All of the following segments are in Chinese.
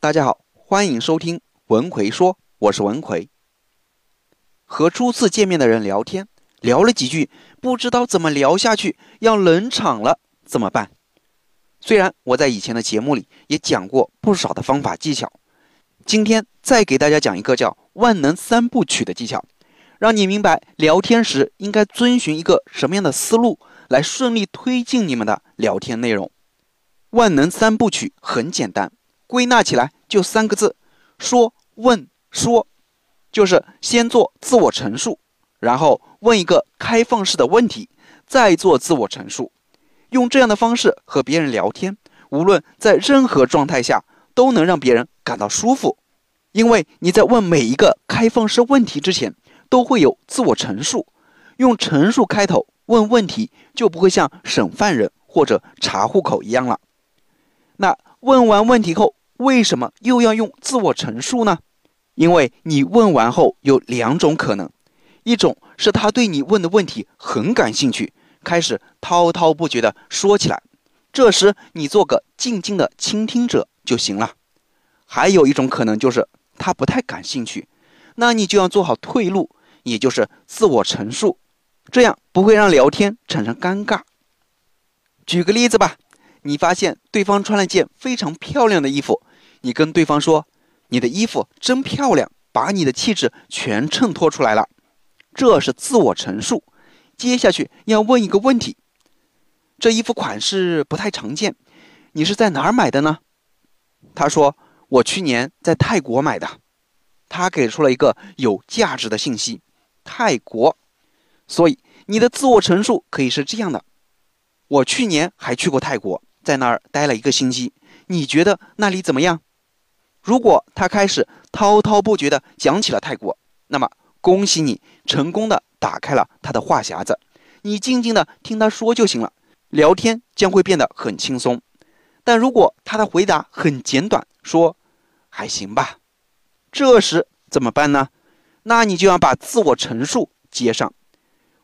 大家好，欢迎收听文奎说，我是文奎。和初次见面的人聊天，聊了几句，不知道怎么聊下去，要冷场了，怎么办？虽然我在以前的节目里也讲过不少的方法技巧，今天再给大家讲一个叫“万能三部曲”的技巧，让你明白聊天时应该遵循一个什么样的思路，来顺利推进你们的聊天内容。万能三部曲很简单。归纳起来就三个字：说、问、说，就是先做自我陈述，然后问一个开放式的问题，再做自我陈述。用这样的方式和别人聊天，无论在任何状态下，都能让别人感到舒服。因为你在问每一个开放式问题之前，都会有自我陈述，用陈述开头问问题，就不会像审犯人或者查户口一样了。那问完问题后。为什么又要用自我陈述呢？因为你问完后有两种可能，一种是他对你问的问题很感兴趣，开始滔滔不绝地说起来，这时你做个静静的倾听者就行了；还有一种可能就是他不太感兴趣，那你就要做好退路，也就是自我陈述，这样不会让聊天产生尴尬。举个例子吧，你发现对方穿了件非常漂亮的衣服。你跟对方说：“你的衣服真漂亮，把你的气质全衬托出来了。”这是自我陈述。接下去要问一个问题：这衣服款式不太常见，你是在哪儿买的呢？他说：“我去年在泰国买的。”他给出了一个有价值的信息：泰国。所以你的自我陈述可以是这样的：“我去年还去过泰国，在那儿待了一个星期。你觉得那里怎么样？”如果他开始滔滔不绝地讲起了泰国，那么恭喜你成功的打开了他的话匣子，你静静地听他说就行了，聊天将会变得很轻松。但如果他的回答很简短，说还行吧，这时怎么办呢？那你就要把自我陈述接上。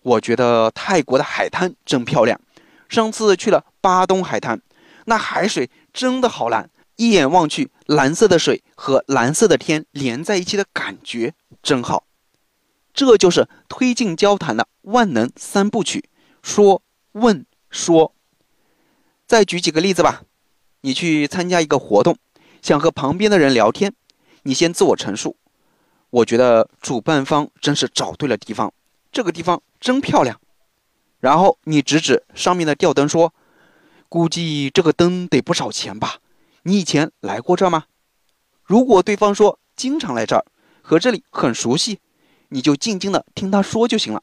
我觉得泰国的海滩真漂亮，上次去了巴东海滩，那海水真的好蓝。一眼望去，蓝色的水和蓝色的天连在一起的感觉真好。这就是推进交谈的万能三部曲：说、问、说。再举几个例子吧。你去参加一个活动，想和旁边的人聊天，你先自我陈述：“我觉得主办方真是找对了地方，这个地方真漂亮。”然后你指指上面的吊灯说：“估计这个灯得不少钱吧？”你以前来过这儿吗？如果对方说经常来这儿，和这里很熟悉，你就静静的听他说就行了。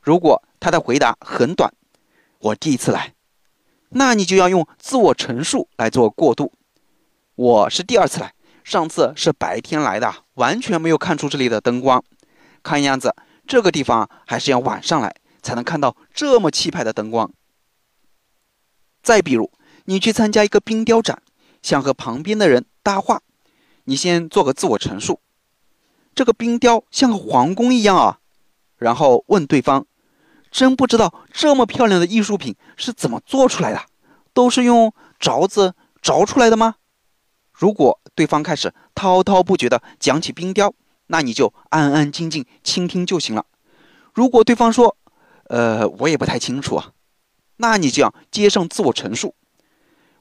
如果他的回答很短，我第一次来，那你就要用自我陈述来做过渡。我是第二次来，上次是白天来的，完全没有看出这里的灯光。看样子这个地方还是要晚上来才能看到这么气派的灯光。再比如，你去参加一个冰雕展。想和旁边的人搭话，你先做个自我陈述。这个冰雕像个皇宫一样啊，然后问对方：“真不知道这么漂亮的艺术品是怎么做出来的？都是用凿子凿出来的吗？”如果对方开始滔滔不绝地讲起冰雕，那你就安安静静倾听就行了。如果对方说：“呃，我也不太清楚啊”，那你就要接上自我陈述。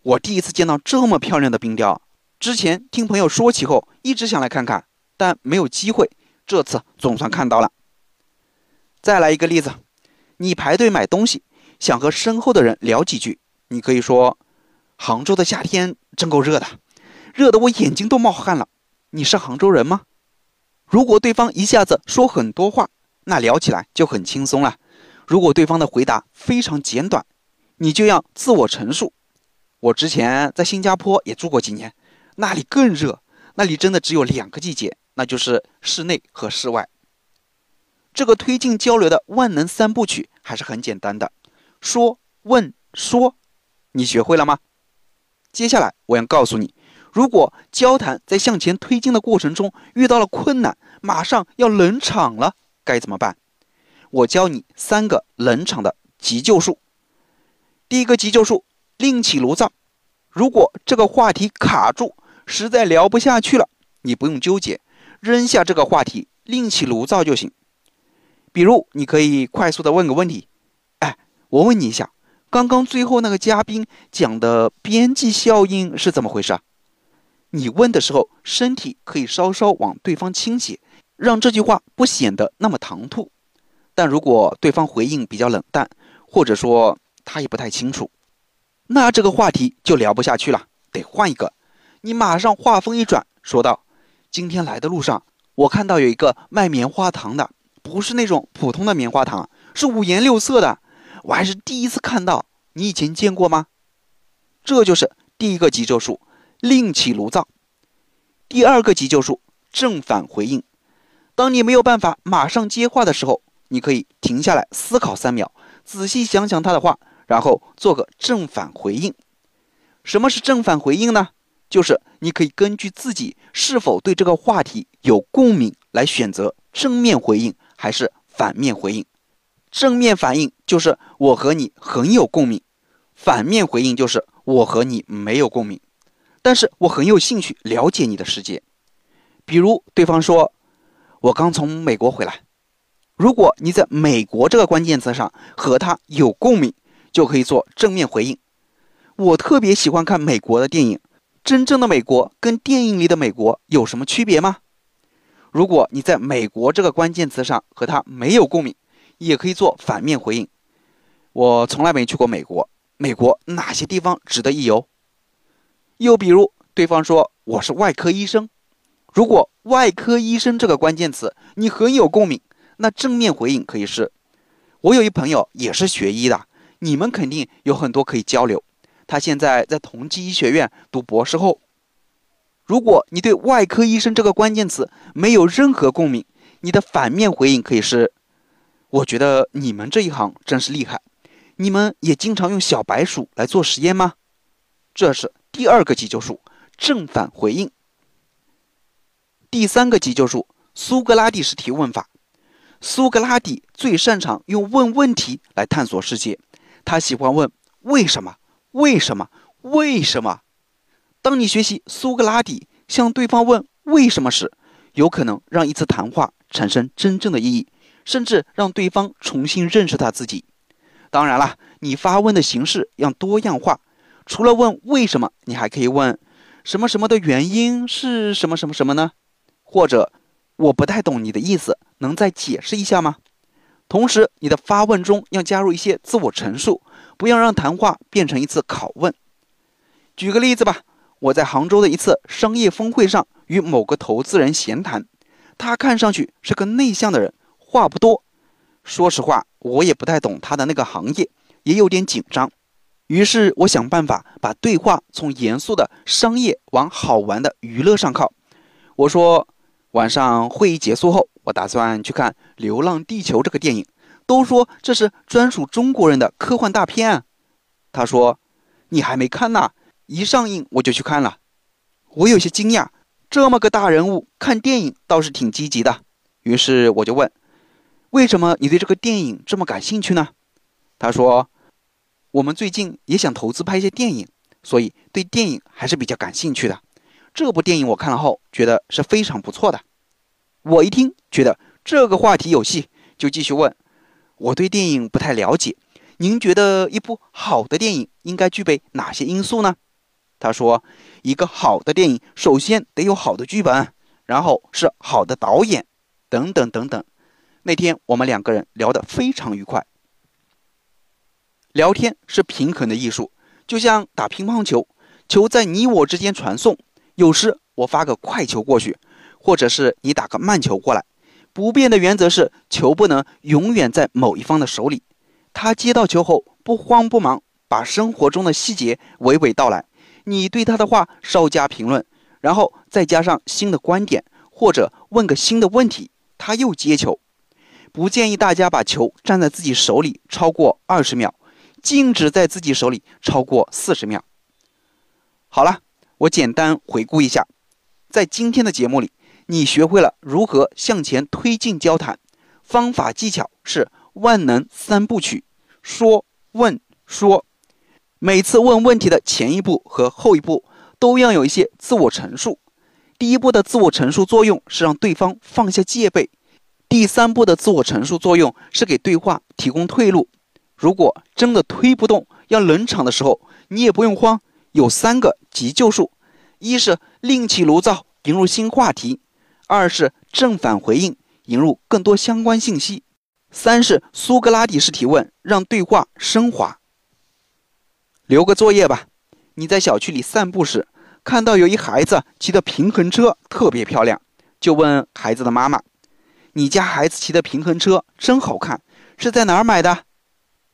我第一次见到这么漂亮的冰雕，之前听朋友说起后，一直想来看看，但没有机会。这次总算看到了。再来一个例子，你排队买东西，想和身后的人聊几句，你可以说：“杭州的夏天真够热的，热得我眼睛都冒汗了。”你是杭州人吗？如果对方一下子说很多话，那聊起来就很轻松了。如果对方的回答非常简短，你就要自我陈述。我之前在新加坡也住过几年，那里更热，那里真的只有两个季节，那就是室内和室外。这个推进交流的万能三部曲还是很简单的，说、问、说，你学会了吗？接下来我要告诉你，如果交谈在向前推进的过程中遇到了困难，马上要冷场了，该怎么办？我教你三个冷场的急救术。第一个急救术。另起炉灶。如果这个话题卡住，实在聊不下去了，你不用纠结，扔下这个话题，另起炉灶就行。比如，你可以快速的问个问题：“哎，我问你一下，刚刚最后那个嘉宾讲的边际效应是怎么回事啊？”你问的时候，身体可以稍稍往对方倾斜，让这句话不显得那么唐突。但如果对方回应比较冷淡，或者说他也不太清楚，那这个话题就聊不下去了，得换一个。你马上话锋一转，说道：“今天来的路上，我看到有一个卖棉花糖的，不是那种普通的棉花糖，是五颜六色的，我还是第一次看到。你以前见过吗？”这就是第一个急救术。另起炉灶。第二个急救术：正反回应。当你没有办法马上接话的时候，你可以停下来思考三秒，仔细想想他的话，然后做个正反回应。什么是正反回应呢？就是你可以根据自己是否对这个话题有共鸣来选择正面回应还是反面回应。正面反应就是我和你很有共鸣，反面回应就是我和你没有共鸣。但是我很有兴趣了解你的世界，比如对方说：“我刚从美国回来。”如果你在“美国”这个关键词上和他有共鸣，就可以做正面回应。我特别喜欢看美国的电影，真正的美国跟电影里的美国有什么区别吗？如果你在“美国”这个关键词上和他没有共鸣，也可以做反面回应。我从来没去过美国，美国哪些地方值得一游？又比如，对方说我是外科医生，如果“外科医生”这个关键词你很有共鸣，那正面回应可以是：我有一朋友也是学医的，你们肯定有很多可以交流。他现在在同济医学院读博士后。如果你对“外科医生”这个关键词没有任何共鸣，你的反面回应可以是：我觉得你们这一行真是厉害，你们也经常用小白鼠来做实验吗？这是。第二个急救术，正反回应。第三个急救术，苏格拉底式提问法。苏格拉底最擅长用问问题来探索世界，他喜欢问为什么？为什么？为什么？当你学习苏格拉底向对方问为什么时，有可能让一次谈话产生真正的意义，甚至让对方重新认识他自己。当然了，你发问的形式要多样化。除了问为什么，你还可以问什么什么的原因是什么什么什么呢？或者我不太懂你的意思，能再解释一下吗？同时，你的发问中要加入一些自我陈述，不要让谈话变成一次拷问。举个例子吧，我在杭州的一次商业峰会上与某个投资人闲谈，他看上去是个内向的人，话不多。说实话，我也不太懂他的那个行业，也有点紧张。于是我想办法把对话从严肃的商业往好玩的娱乐上靠。我说，晚上会议结束后，我打算去看《流浪地球》这个电影，都说这是专属中国人的科幻大片。他说：“你还没看呢，一上映我就去看了。”我有些惊讶，这么个大人物看电影倒是挺积极的。于是我就问：“为什么你对这个电影这么感兴趣呢？”他说。我们最近也想投资拍一些电影，所以对电影还是比较感兴趣的。这部电影我看了后觉得是非常不错的。我一听觉得这个话题有戏，就继续问：我对电影不太了解，您觉得一部好的电影应该具备哪些因素呢？他说：一个好的电影首先得有好的剧本，然后是好的导演，等等等等。那天我们两个人聊得非常愉快。聊天是平衡的艺术，就像打乒乓球，球在你我之间传送。有时我发个快球过去，或者是你打个慢球过来，不变的原则是球不能永远在某一方的手里。他接到球后不慌不忙，把生活中的细节娓娓道来。你对他的话稍加评论，然后再加上新的观点，或者问个新的问题，他又接球。不建议大家把球站在自己手里超过二十秒。静止在自己手里超过四十秒。好了，我简单回顾一下，在今天的节目里，你学会了如何向前推进交谈，方法技巧是万能三部曲：说、问、说。每次问问题的前一步和后一步都要有一些自我陈述。第一步的自我陈述作用是让对方放下戒备，第三步的自我陈述作用是给对话提供退路。如果真的推不动，要冷场的时候，你也不用慌，有三个急救术：一是另起炉灶，引入新话题；二是正反回应，引入更多相关信息；三是苏格拉底式提问，让对话升华。留个作业吧，你在小区里散步时。看到有一孩子骑的平衡车特别漂亮，就问孩子的妈妈：“你家孩子骑的平衡车真好看，是在哪儿买的？”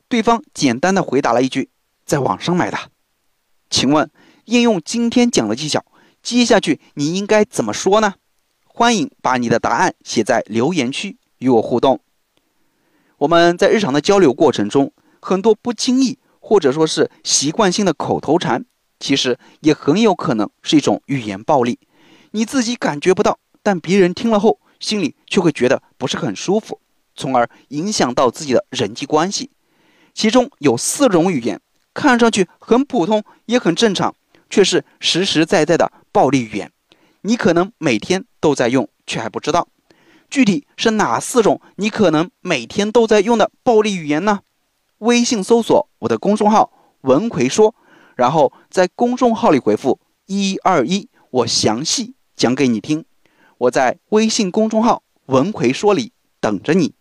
对方简单的回答了一句：“在网上买的。”请问，应用今天讲的技巧，接下去你应该怎么说呢？欢迎把你的答案写在留言区与我互动。我们在日常的交流过程中，很多不经意或者说是习惯性的口头禅。其实也很有可能是一种语言暴力，你自己感觉不到，但别人听了后心里却会觉得不是很舒服，从而影响到自己的人际关系。其中有四种语言，看上去很普通也很正常，却是实实在在的暴力语言。你可能每天都在用，却还不知道。具体是哪四种你可能每天都在用的暴力语言呢？微信搜索我的公众号“文奎说”。然后在公众号里回复一二一，我详细讲给你听。我在微信公众号“文奎说”里等着你。